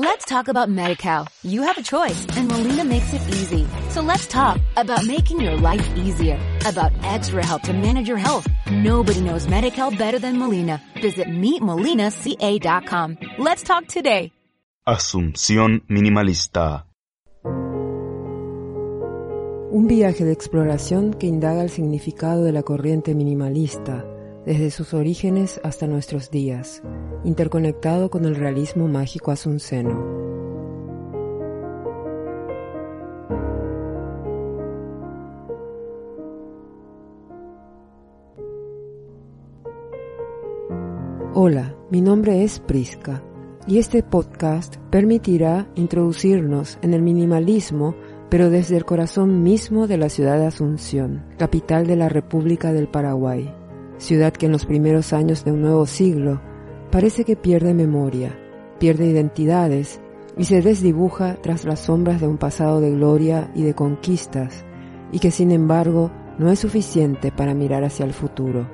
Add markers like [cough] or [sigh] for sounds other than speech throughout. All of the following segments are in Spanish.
Let's talk about MediCal. You have a choice and Molina makes it easy. So let's talk about making your life easier, about extra help to manage your health. Nobody knows MediCal better than Molina. Visit meetmolinaca.com. Let's talk today. Asunción minimalista. Un viaje de exploración que indaga el significado de la corriente minimalista, desde sus orígenes hasta nuestros días, interconectado con el realismo mágico asunceno. Hola, mi nombre es Prisca y este podcast permitirá introducirnos en el minimalismo pero desde el corazón mismo de la ciudad de Asunción, capital de la República del Paraguay, ciudad que en los primeros años de un nuevo siglo parece que pierde memoria, pierde identidades y se desdibuja tras las sombras de un pasado de gloria y de conquistas, y que sin embargo no es suficiente para mirar hacia el futuro,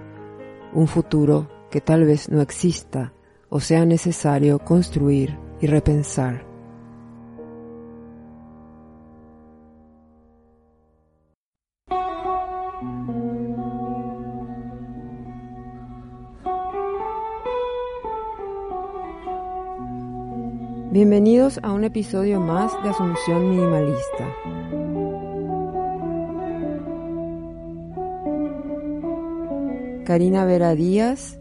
un futuro que tal vez no exista o sea necesario construir y repensar. Bienvenidos a un episodio más de Asunción Minimalista. Karina Vera Díaz,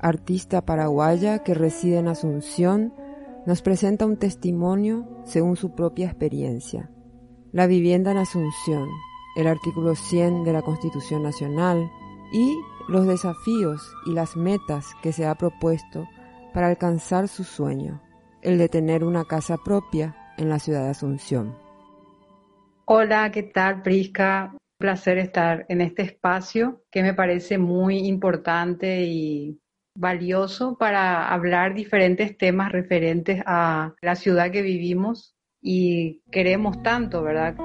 artista paraguaya que reside en Asunción, nos presenta un testimonio según su propia experiencia. La vivienda en Asunción, el artículo 100 de la Constitución Nacional y los desafíos y las metas que se ha propuesto para alcanzar su sueño, el de tener una casa propia en la ciudad de Asunción. Hola, ¿qué tal, Prisca? Un placer estar en este espacio que me parece muy importante y valioso para hablar diferentes temas referentes a la ciudad que vivimos y queremos tanto, ¿verdad?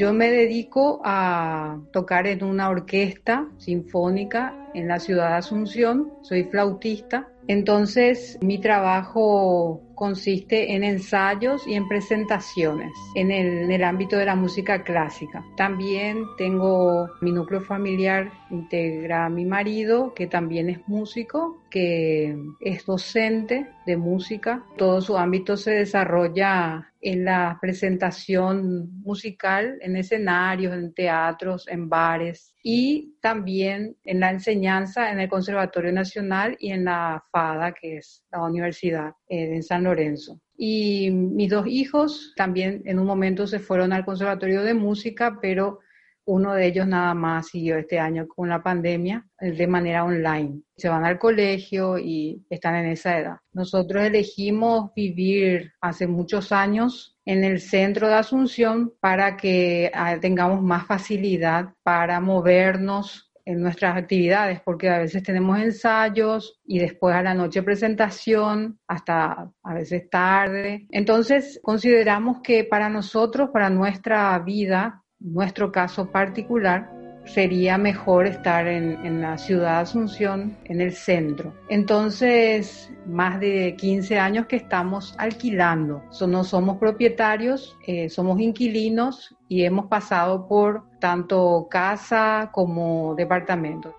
Yo me dedico a tocar en una orquesta sinfónica en la ciudad de Asunción, soy flautista, entonces mi trabajo consiste en ensayos y en presentaciones en el, ámbito de la música clásica. También tengo mi núcleo familiar, integra a mi marido, que también es músico, que es docente de música. Todo su ámbito se desarrolla en la presentación musical, en escenarios, en teatros, en bares y también en la enseñanza en el Conservatorio Nacional y en la FADA, que es la universidad en San Lorenzo. Y mis dos hijos también en un momento se fueron al Conservatorio de Música, pero uno de ellos nada más siguió este año con la pandemia eh, de manera online. Se van al colegio y están en esa edad. Nosotros elegimos vivir hace muchos años en el centro de Asunción para que ah, tengamos más facilidad para movernos en nuestras actividades, porque a veces tenemos ensayos y después a la noche presentación, hasta a veces tarde. Entonces, consideramos que para nosotros, para nuestra vida, nuestro caso particular, sería mejor estar en, la ciudad de Asunción, en el centro. Entonces, más de 15 años que estamos alquilando. no somos propietarios, eh, somos inquilinos y hemos pasado por tanto casa como departamento.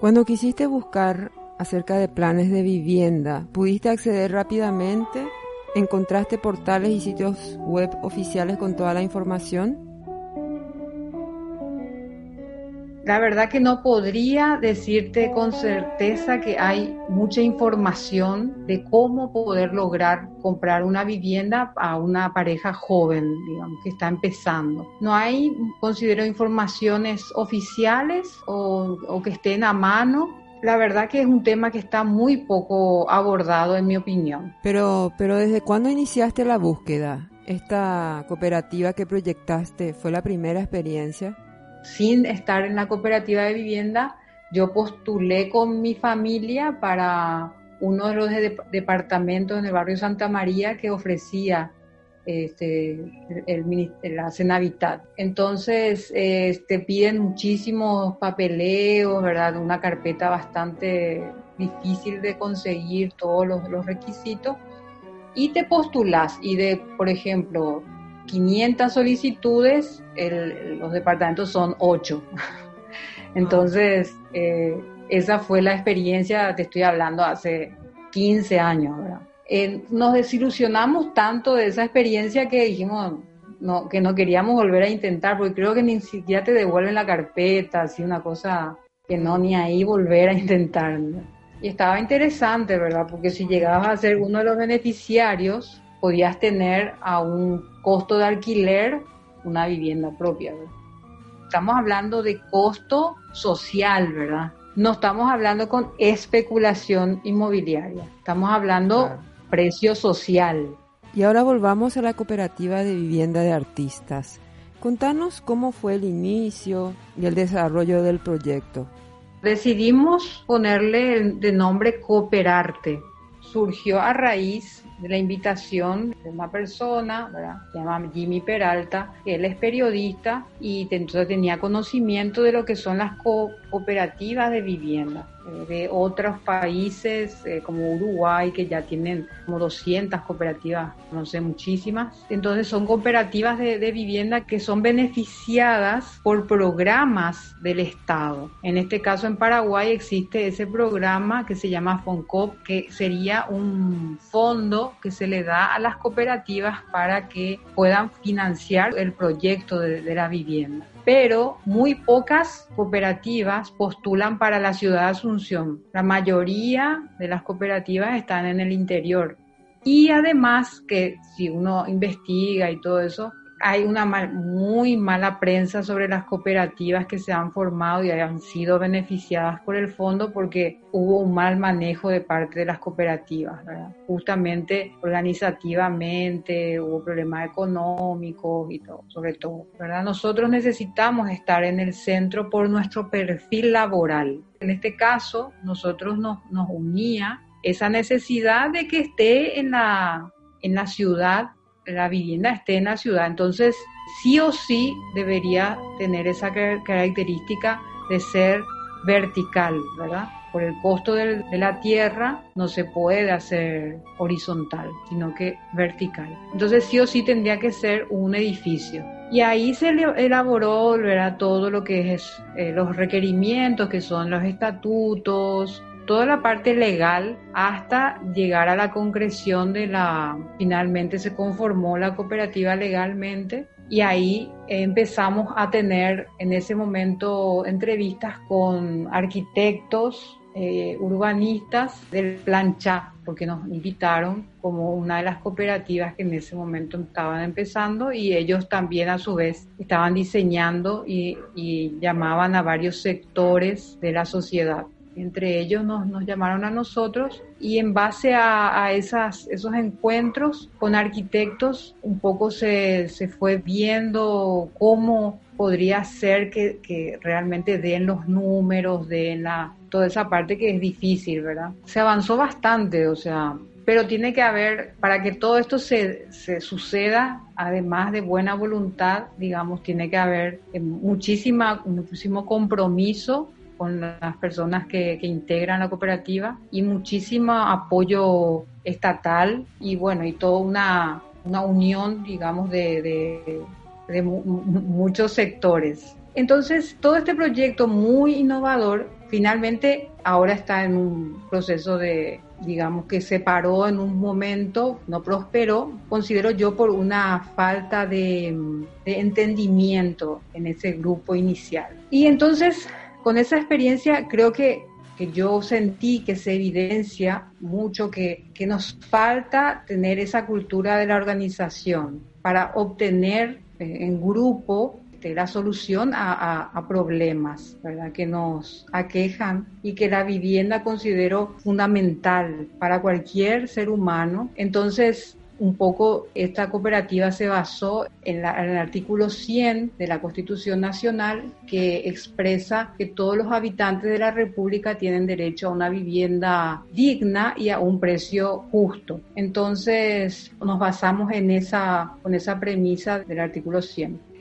Cuando quisiste buscar acerca de planes de vivienda, ¿pudiste acceder rápidamente? ¿Encontraste portales y sitios web oficiales con toda la información? La verdad que no podría decirte con certeza que hay mucha información de cómo poder lograr comprar una vivienda a una pareja joven, digamos, que está empezando. No hay, considero, informaciones oficiales o, que estén a mano la verdad que es un tema que está muy poco abordado en mi opinión. Pero, pero ¿desde cuándo iniciaste la búsqueda? ¿Esta cooperativa que proyectaste fue la primera experiencia? Sin estar en la cooperativa de vivienda, yo postulé con mi familia para uno de los departamentos en el barrio Santa María que ofrecía este, el, la Cenavitat. Entonces, te piden muchísimos papeleos, ¿verdad? Una carpeta bastante difícil de conseguir todos los, los requisitos y te postulas y de, por ejemplo, 500 solicitudes, los departamentos son 8. [laughs] Entonces, eh, esa fue la experiencia, te estoy hablando hace 15 años, ¿verdad? Eh, nos desilusionamos tanto de esa experiencia que dijimos no, que no queríamos volver a intentar, porque creo que ni siquiera te devuelven la carpeta, así una cosa que no, ni ahí volver a [laughs] intentar. Y estaba interesante, ¿verdad? Porque si llegabas a ser uno de los beneficiarios, podías tener a un costo de alquiler una vivienda propia. Estamos hablando de costo social, ¿verdad? No estamos hablando con especulación inmobiliaria, estamos hablando precio social. Y ahora volvamos a la cooperativa de vivienda de artistas. Contanos cómo fue el inicio y el desarrollo del proyecto. Decidimos ponerle de nombre Cooperarte. Surgió a raíz de la invitación de una persona, ¿verdad? se llama Jimmy Peralta, que él es periodista y entonces tenía conocimiento de lo que son las cooperativas de vivienda. Eh, de otros países eh, como Uruguay, que ya tienen como 200 cooperativas, no sé, muchísimas. Entonces son cooperativas de, de, vivienda que son beneficiadas por programas del Estado. En este caso en Paraguay existe ese programa que se llama FONCOP, que sería un fondo que se le da a las cooperativas para que puedan financiar el proyecto de, la vivienda pero muy pocas cooperativas postulan para la ciudad de Asunción. La mayoría de las cooperativas están en el interior. Y además que si uno investiga y todo eso, hay una muy mala prensa sobre las cooperativas que se han formado y han sido beneficiadas por el fondo porque hubo un mal manejo de parte de las cooperativas, justamente organizativamente hubo problemas económicos y todo, sobre todo. ¿verdad? Nosotros necesitamos estar en el centro por nuestro perfil laboral. En este caso, nosotros nos, nos unía esa necesidad de que esté en la, en la ciudad la vivienda esté en la ciudad. Entonces, sí o sí debería tener esa característica de ser vertical, ¿verdad? Por el costo de la tierra no se puede hacer horizontal, sino que vertical. Entonces sí o sí tendría que ser un edificio. Y ahí se elaboró ¿verdad? todo lo que es eh, los requerimientos, que son los estatutos, toda la parte legal hasta llegar a la concreción de la, finalmente se conformó la cooperativa legalmente y ahí empezamos a tener en ese momento entrevistas con arquitectos, eh, urbanistas del plancha, porque nos invitaron como una de las cooperativas que en ese momento estaban empezando y ellos también a su vez estaban diseñando y llamaban a varios sectores de la sociedad. Entre ellos nos, nos llamaron a nosotros y en base a, a esos encuentros con arquitectos un poco se, se fue viendo cómo podría ser que, que, realmente den los números, den la, toda esa parte que es difícil, ¿verdad? Se avanzó bastante, o sea, pero tiene que haber, para que todo esto se, se, suceda, además de buena voluntad, digamos, tiene que haber eh, muchísima, muchísimo compromiso con las personas que, integran la cooperativa y muchísimo apoyo estatal y bueno, y toda una, una unión, digamos, de, de, muchos sectores. Entonces, todo este proyecto muy innovador finalmente ahora está en un proceso de, digamos, que se paró en un momento, no prosperó, considero yo por una falta de, de entendimiento en ese grupo inicial. Y entonces con esa experiencia creo que, que, yo sentí que se evidencia mucho que, que, nos falta tener esa cultura de la organización para obtener eh, en grupo este, la solución a, a, problemas ¿verdad? que nos aquejan y que la vivienda considero fundamental para cualquier ser humano. Entonces, un poco esta cooperativa se basó en, el artículo 100 de la Constitución Nacional que expresa que todos los habitantes de la República tienen derecho a una vivienda digna y a un precio justo. Entonces nos basamos en esa, con esa premisa del artículo 100.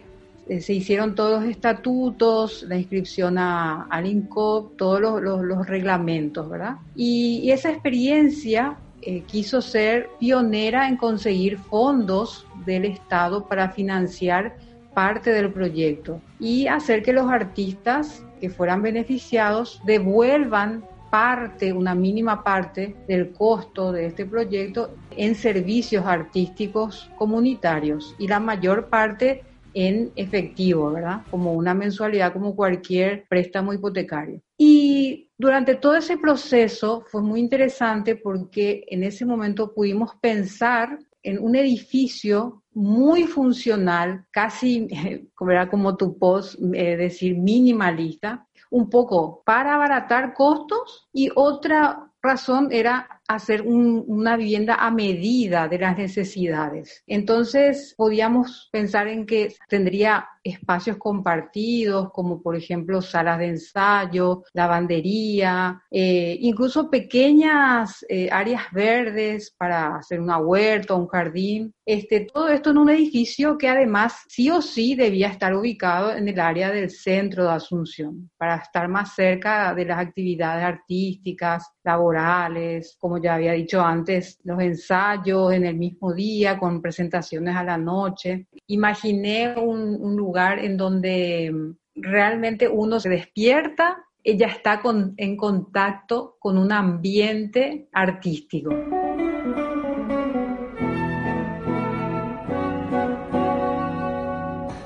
Eh, se hicieron todos los estatutos, la inscripción a, al INCOP, todos los, reglamentos, ¿verdad? Y, esa experiencia eh, quiso ser pionera en conseguir fondos del Estado para financiar parte del proyecto y hacer que los artistas que fueran beneficiados devuelvan parte, una mínima parte del costo de este proyecto en servicios artísticos comunitarios y la mayor parte en efectivo, ¿verdad? Como una mensualidad, como cualquier préstamo hipotecario. Y durante todo ese proceso fue muy interesante porque en ese momento pudimos pensar en un edificio muy funcional, casi, [laughs] como tu post, eh, decir, minimalista, un poco para abaratar costos y otra razón era hacer una vivienda a medida de las necesidades. Entonces podíamos pensar en que tendría espacios compartidos, como por ejemplo salas de ensayo, lavandería, eh, incluso pequeñas eh, áreas verdes para hacer una huerta, un jardín. Este, todo esto en un edificio que además sí o sí debía estar ubicado en el área del centro de Asunción, para estar más cerca de las actividades artísticas, laborales, como ya había dicho antes, los ensayos en el mismo día con presentaciones a la noche. Imaginé un, lugar en donde realmente uno se despierta, ella está en contacto con un ambiente artístico.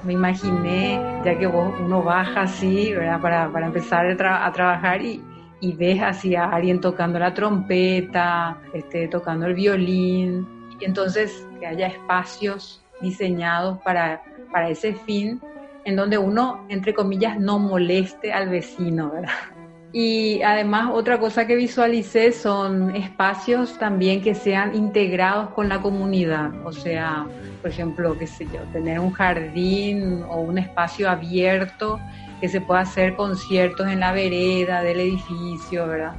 me imaginé, ya que uno baja así. Para, para empezar a trabajar y, y ves así a alguien tocando la trompeta, este, tocando el violín, y entonces que haya espacios diseñados para, para ese fin, en donde uno, entre comillas, no moleste al vecino, ¿verdad? Y además otra cosa que visualicé son espacios también que sean integrados con la comunidad, o sea, por ejemplo, qué sé yo, tener un jardín o un espacio abierto que se pueda hacer conciertos en la vereda del edificio, ¿verdad?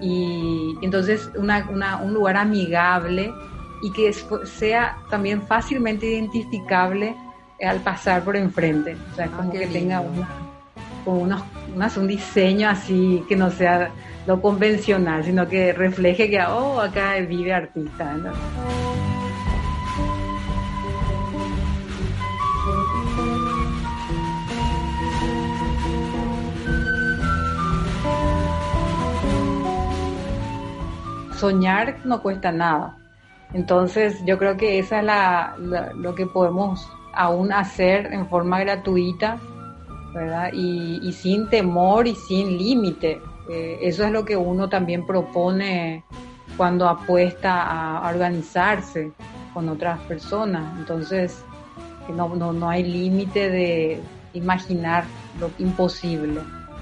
Y entonces un lugar amigable y que sea también fácilmente identificable al pasar por enfrente. O sea, ah, como que tenga un diseño así que no sea lo convencional, sino que refleje que, oh, acá vive artista. ¿no? Soñar no cuesta nada. Entonces yo creo que esa es la, lo que podemos aún hacer en forma gratuita, ¿verdad? Y, sin temor y sin límite. Eh, eso es lo que uno también propone cuando apuesta a organizarse con otras personas. Entonces, no, no, no hay límite de imaginar lo imposible.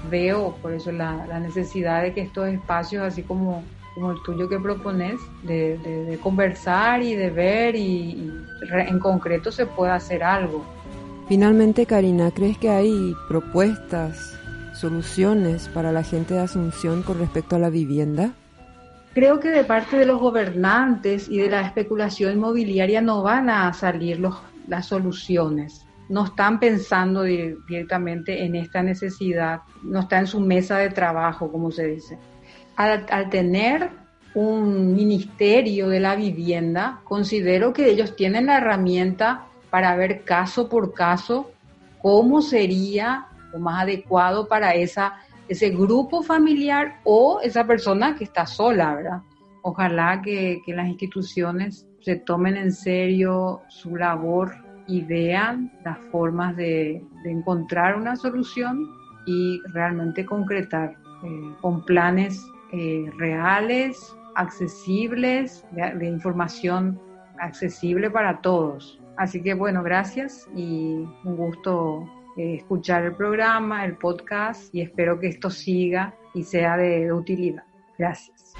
Veo por eso la, la necesidad de que estos espacios, así como como el tuyo que propones, de, conversar y de ver y, en concreto se puede hacer algo. Finalmente, Karina, ¿crees que hay propuestas, soluciones para la gente de Asunción con respecto a la vivienda? Creo que de parte de los gobernantes y de la especulación inmobiliaria no van a salir los, las soluciones. No están pensando directamente en esta necesidad, no está en su mesa de trabajo, como se dice al, tener un ministerio de la vivienda, considero que ellos tienen la herramienta para ver caso por caso cómo sería lo más adecuado para esa, ese grupo familiar o esa persona que está sola, ¿verdad? Ojalá que, las instituciones se tomen en serio su labor y vean las formas de, encontrar una solución y realmente concretar eh, con planes eh, reales, accesibles, de, información accesible para todos. Así que bueno, gracias y un gusto eh, escuchar el programa, el podcast y espero que esto siga y sea de utilidad. Gracias.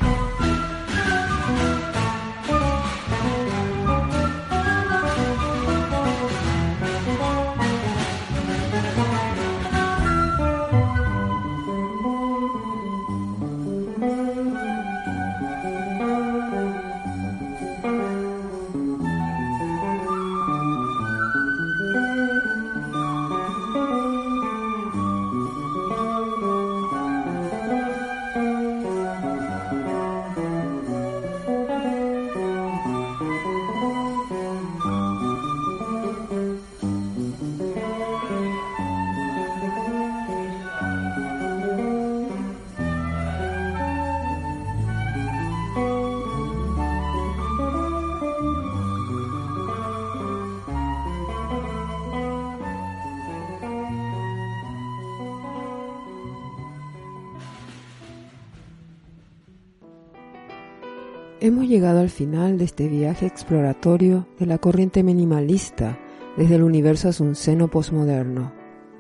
Hemos llegado al final de este viaje exploratorio de la corriente minimalista desde el universo asunceno posmoderno.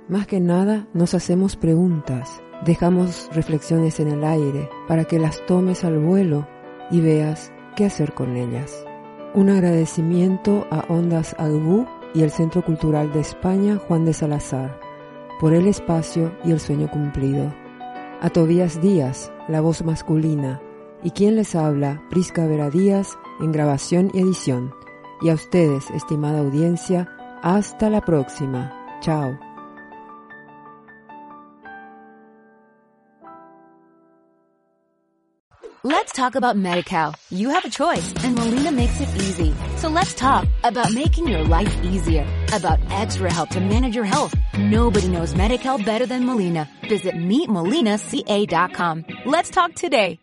Más que nada nos hacemos preguntas, dejamos reflexiones en el aire para que las tomes al vuelo y veas qué hacer con ellas. Un agradecimiento a Ondas Agbú y el Centro Cultural de España Juan de Salazar por el espacio y el sueño cumplido. A Tobías Díaz, la voz masculina, y quien les habla, Prisca Vera Díaz, en grabación y edición. Y a ustedes, estimada audiencia, hasta la próxima. Chao. Let's talk about MediCal. You have a choice and Molina makes it easy. So let's talk about making your life easier, about extra help to manage your health. Nobody knows MediCal better than Molina. Visit meetmolinaca.com. Let's talk today.